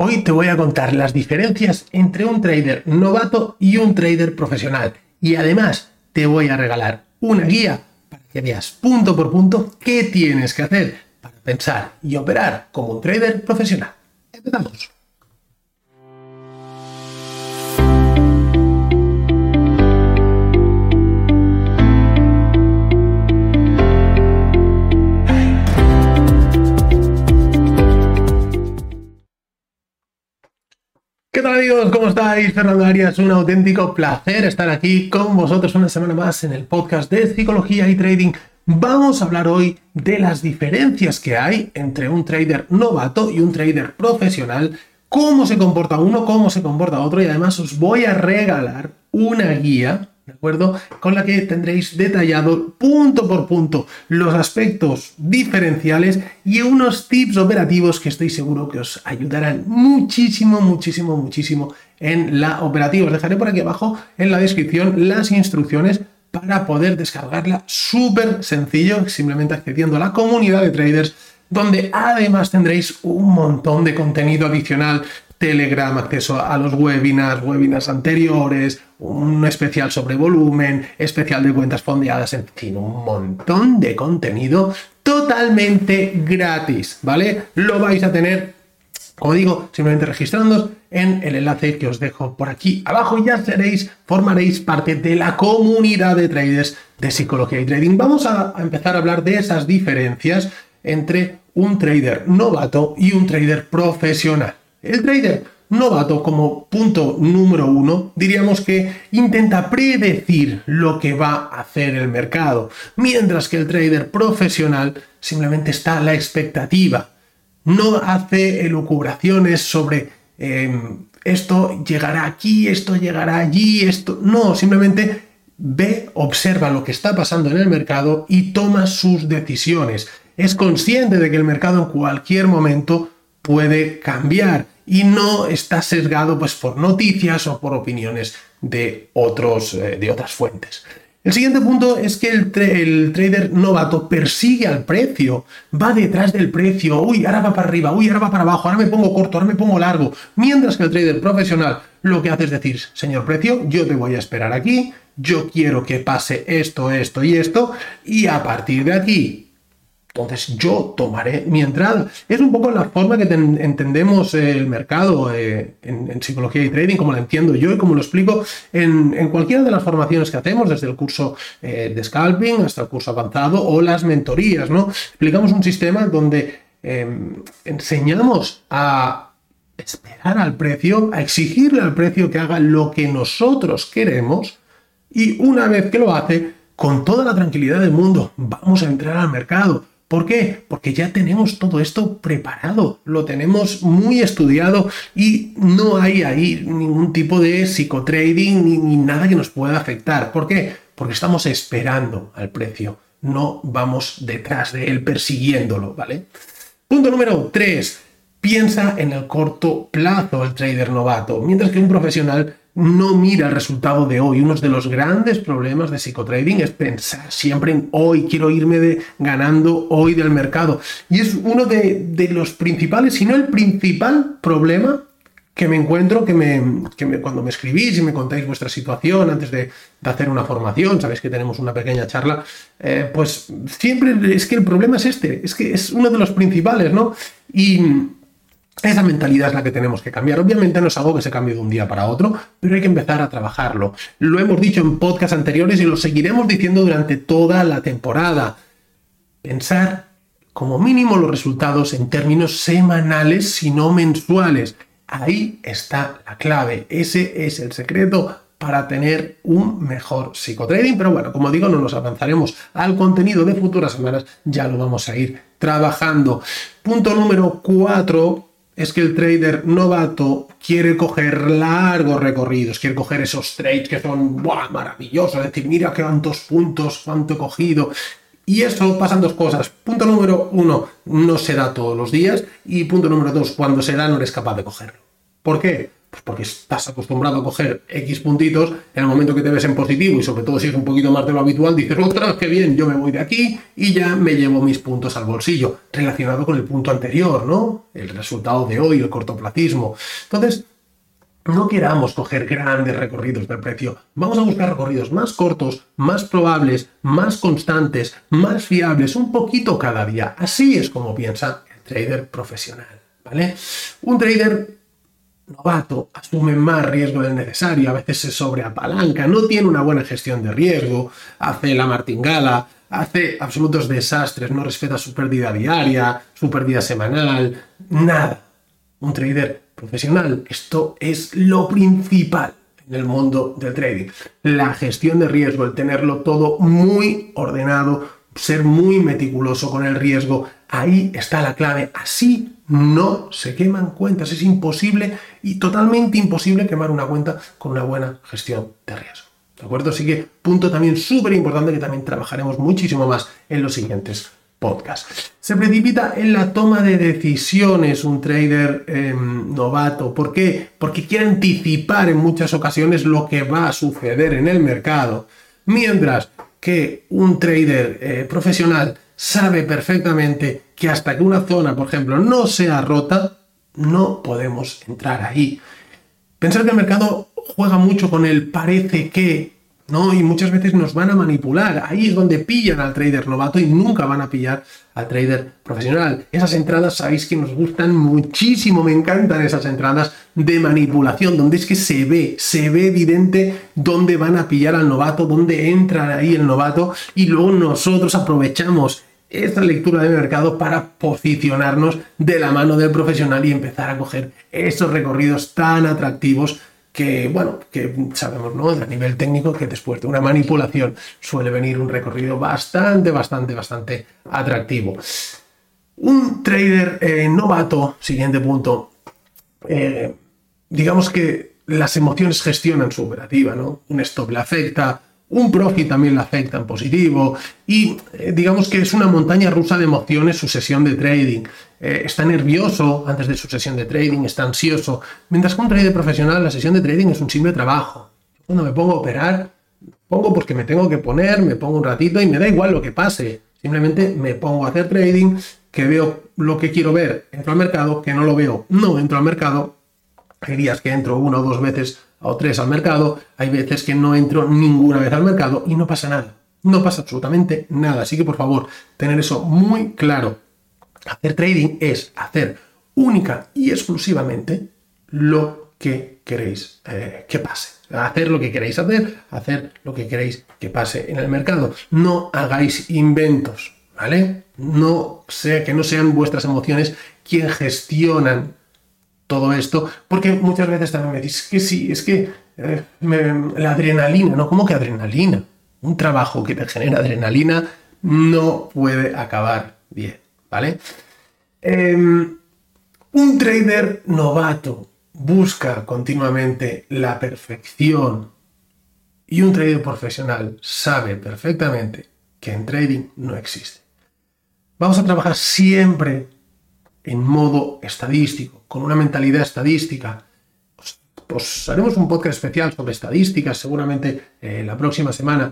Hoy te voy a contar las diferencias entre un trader novato y un trader profesional. Y además te voy a regalar una guía para que veas punto por punto qué tienes que hacer para pensar y operar como un trader profesional. Empezamos. Amigos? ¿Cómo estáis? Fernando Arias, un auténtico placer estar aquí con vosotros una semana más en el podcast de Psicología y Trading. Vamos a hablar hoy de las diferencias que hay entre un trader novato y un trader profesional, cómo se comporta uno, cómo se comporta otro y además os voy a regalar una guía ¿de acuerdo? Con la que tendréis detallado punto por punto los aspectos diferenciales y unos tips operativos que estoy seguro que os ayudarán muchísimo, muchísimo, muchísimo en la operativa. Os dejaré por aquí abajo en la descripción las instrucciones para poder descargarla súper sencillo, simplemente accediendo a la comunidad de traders donde además tendréis un montón de contenido adicional Telegram, acceso a los webinars, webinars anteriores, un especial sobre volumen, especial de cuentas fondeadas, en fin, un montón de contenido totalmente gratis, ¿vale? Lo vais a tener, como digo, simplemente registrándoos en el enlace que os dejo por aquí abajo y ya seréis, formaréis parte de la comunidad de traders de psicología y trading. Vamos a empezar a hablar de esas diferencias entre un trader novato y un trader profesional. El trader novato como punto número uno, diríamos que intenta predecir lo que va a hacer el mercado, mientras que el trader profesional simplemente está a la expectativa. No hace elucubraciones sobre em, esto llegará aquí, esto llegará allí, esto... No, simplemente ve, observa lo que está pasando en el mercado y toma sus decisiones. Es consciente de que el mercado en cualquier momento puede cambiar y no está sesgado pues, por noticias o por opiniones de, otros, eh, de otras fuentes. El siguiente punto es que el, el, trader novato persigue al precio, va detrás del precio, uy, ahora va para arriba, uy, ahora va para abajo, ahora me pongo corto, ahora me pongo largo, mientras que el trader profesional lo que hace es decir, señor precio, yo te voy a esperar aquí, yo quiero que pase esto, esto y esto, y a partir de aquí entonces yo tomaré mi entrada. Es un poco la forma que entendemos el mercado eh, en, psicología y trading, como lo entiendo yo y como lo explico en, cualquiera de las formaciones que hacemos, desde el curso eh, de scalping hasta el curso avanzado o las mentorías. ¿no? Explicamos un sistema donde em, enseñamos a esperar al precio, a exigirle al precio que haga lo que nosotros queremos y una vez que lo hace, con toda la tranquilidad del mundo, vamos a entrar al mercado ¿Por qué? Porque ya tenemos todo esto preparado, lo tenemos muy estudiado y no hay ahí ningún tipo de psicotrading ni, ni nada que nos pueda afectar. ¿Por qué? Porque estamos esperando al precio, no vamos detrás de él persiguiéndolo, ¿vale? Punto número 3. Piensa en el corto plazo el trader novato, mientras que un profesional no mira el resultado de hoy. Uno de los grandes problemas de psicotrading es pensar siempre en hoy, quiero irme ganando hoy del mercado. Y es uno de, los principales, si no el principal problema que me encuentro, que me, cuando me escribís y me contáis vuestra situación antes de, hacer una formación, sabéis que tenemos una pequeña charla, eh, pues siempre es que el problema es este, es que es uno de los principales, ¿no? Y esa mentalidad es la que tenemos que cambiar. Obviamente no es algo que se cambie de un día para otro, pero hay que empezar a trabajarlo. Lo hemos dicho en podcasts anteriores y lo seguiremos diciendo durante toda la temporada. Pensar como mínimo los resultados en términos semanales, si no mensuales. Ahí está la clave. Ese es el secreto para tener un mejor psicotrading. Pero bueno, como digo, no nos avanzaremos al contenido de futuras semanas, ya lo vamos a ir trabajando. Punto número 4 es que el trader novato quiere coger largos recorridos, quiere coger esos trades que son ¡buah, maravillosos, es decir, mira cuántos puntos, cuánto he cogido. Y eso pasan dos cosas. Punto número uno, no se da todos los días. Y punto número dos, cuando se da no eres capaz de cogerlo. ¿Por qué? Pues porque estás acostumbrado a coger X puntitos, en el momento que te ves en positivo y sobre todo si es un poquito más de lo habitual, dices, ostras, qué bien, yo me voy de aquí y ya me llevo mis puntos al bolsillo, relacionado con el punto anterior, ¿no? El resultado de hoy, el cortoplacismo. Entonces, no queramos coger grandes recorridos del precio. Vamos a buscar recorridos más cortos, más probables, más constantes, más fiables, un poquito cada día. Así es como piensa el trader profesional. ¿vale? Un trader novato asume más riesgo del necesario, a veces se sobreapalanca, no tiene una buena gestión de riesgo, hace la martingala, hace absolutos desastres, no respeta su pérdida diaria, su pérdida semanal, nada. Un trader profesional, esto es lo principal en el mundo del trading. La gestión de riesgo, el tenerlo todo muy ordenado, ser muy meticuloso con el riesgo, ahí está la clave. Así no se queman cuentas. Es imposible y totalmente imposible quemar una cuenta con una buena gestión de riesgo. ¿De acuerdo? Así que punto también súper importante que también trabajaremos muchísimo más en los siguientes podcasts. Se precipita en la toma de decisiones un trader em, novato. ¿Por qué? Porque quiere anticipar en muchas ocasiones lo que va a suceder en el mercado. Mientras que un trader eh, profesional sabe perfectamente que hasta que una zona, por ejemplo, no sea rota, no podemos entrar ahí. Pensar que el mercado juega mucho con el parece que, ¿no? Y muchas veces nos van a manipular. Ahí es donde pillan al trader novato y nunca van a pillar al trader profesional. Esas entradas sabéis que nos gustan muchísimo, me encantan esas entradas de manipulación, donde es que se ve, se ve evidente dónde van a pillar al novato, dónde entra ahí el novato y luego nosotros aprovechamos esta lectura de mercado para posicionarnos de la mano del profesional y empezar a coger esos recorridos tan atractivos que, bueno, que sabemos, ¿no? A nivel técnico, que después de una manipulación suele venir un recorrido bastante, bastante, bastante atractivo. Un trader eh, novato, siguiente punto, eh, digamos que las emociones gestionan su operativa, ¿no? Un stop le afecta, un profit también le afecta en positivo y eh, digamos que es una montaña rusa de emociones su sesión de trading. Eh, está nervioso antes de su sesión de trading, está ansioso. Mientras que un trader profesional, la sesión de trading es un simple trabajo. Cuando me pongo a operar, pongo porque me tengo que poner, me pongo un ratito y me da igual lo que pase. Simplemente me pongo a hacer trading, que veo lo que quiero ver, entro al mercado, que no lo veo, no entro al mercado. Hay días que entro una o dos veces o tres al mercado, hay veces que no entro ninguna vez al mercado y no pasa nada. No pasa absolutamente nada. Así que por favor, tener eso muy claro. Hacer trading es hacer única y exclusivamente lo que queréis eh, que pase. Hacer lo que queréis hacer, hacer lo que queréis que pase en el mercado. No hagáis inventos, ¿vale? No sea que no sean vuestras emociones quien gestionan todo esto, porque muchas veces también me dices que sí, es que eh, la adrenalina, ¿no? ¿Cómo que adrenalina? Un trabajo que te genera adrenalina no puede acabar bien, ¿vale? Em, un trader novato busca continuamente la perfección y un trader profesional sabe perfectamente que en trading no existe. Vamos a trabajar siempre en modo estadístico, con una mentalidad estadística. Pues, pues haremos un podcast especial sobre estadísticas seguramente eh, la próxima semana.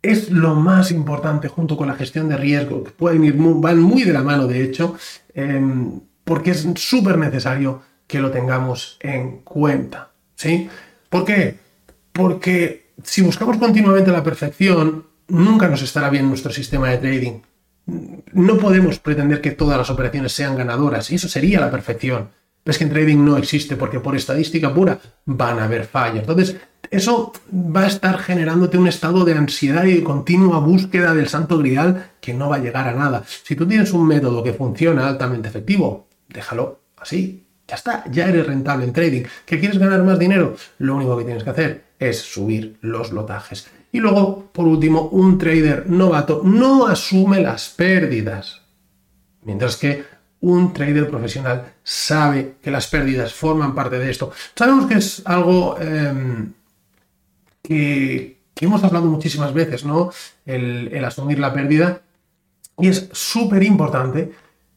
Es lo más importante junto con la gestión de riesgo, que pueden ir muy, van muy de la mano de hecho, em, porque es súper necesario que lo tengamos en cuenta. ¿sí? ¿Por qué? Porque si buscamos continuamente la perfección, nunca nos estará bien nuestro sistema de trading no podemos pretender que todas las operaciones sean ganadoras, y eso sería la perfección. es que en trading no existe, porque por estadística pura van a haber fallos. Entonces, eso va a estar generándote un estado de ansiedad y de continua búsqueda del santo grial que no va a llegar a nada. Si tú tienes un método que funciona altamente efectivo, déjalo así. Ya está, ya eres rentable en trading. ¿Que quieres ganar más dinero? Lo único que tienes que hacer es subir los lotajes. Y luego, por último, un trader novato no asume las pérdidas. Mientras que un trader profesional sabe que las pérdidas forman parte de esto. Sabemos que es algo em, que, hemos hablado muchísimas veces, ¿no? El, asumir la pérdida. Y es súper importante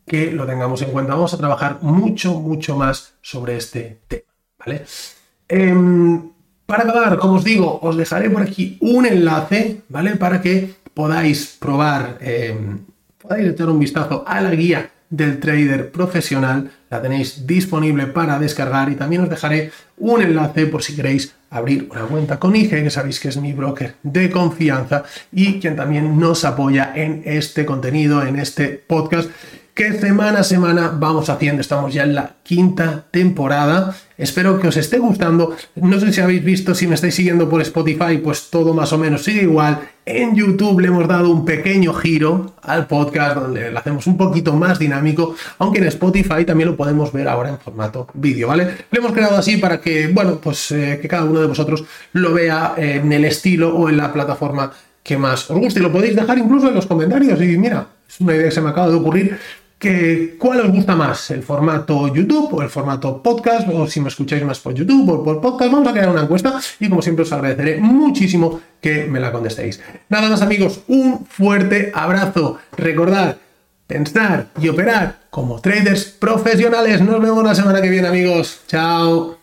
que lo tengamos en cuenta. Vamos a trabajar mucho, mucho más sobre este tema. ¿vale? Em, para acabar, como os digo, os dejaré por aquí un enlace, ¿vale? Para que podáis probar, em, podáis echar un vistazo a la guía del trader profesional. La tenéis disponible para descargar y también os dejaré un enlace por si queréis abrir una cuenta con IG, que sabéis que es mi broker de confianza y quien también nos apoya en este contenido, en este podcast que semana a semana vamos haciendo. Estamos ya en la quinta temporada. Espero que os esté gustando. No sé si habéis visto, si me estáis siguiendo por Spotify, pues todo más o menos sigue igual. En YouTube le hemos dado un pequeño giro al podcast donde lo hacemos un poquito más dinámico, aunque en Spotify también lo podemos ver ahora en formato vídeo, ¿vale? Lo hemos creado así para que, bueno, pues eh, que cada uno de vosotros lo vea en el estilo o en la plataforma que más os guste. Y lo podéis dejar incluso en los comentarios. Y mira, es una idea que se me acaba de ocurrir que, ¿Cuál os gusta más? ¿El formato YouTube o el formato podcast? O si me escucháis más por YouTube o por podcast, vamos a crear una encuesta y como siempre os agradeceré muchísimo que me la contestéis. Nada más amigos, un fuerte abrazo. Recordad, pensar y operar como traders profesionales. Nos vemos la semana que viene amigos. Chao.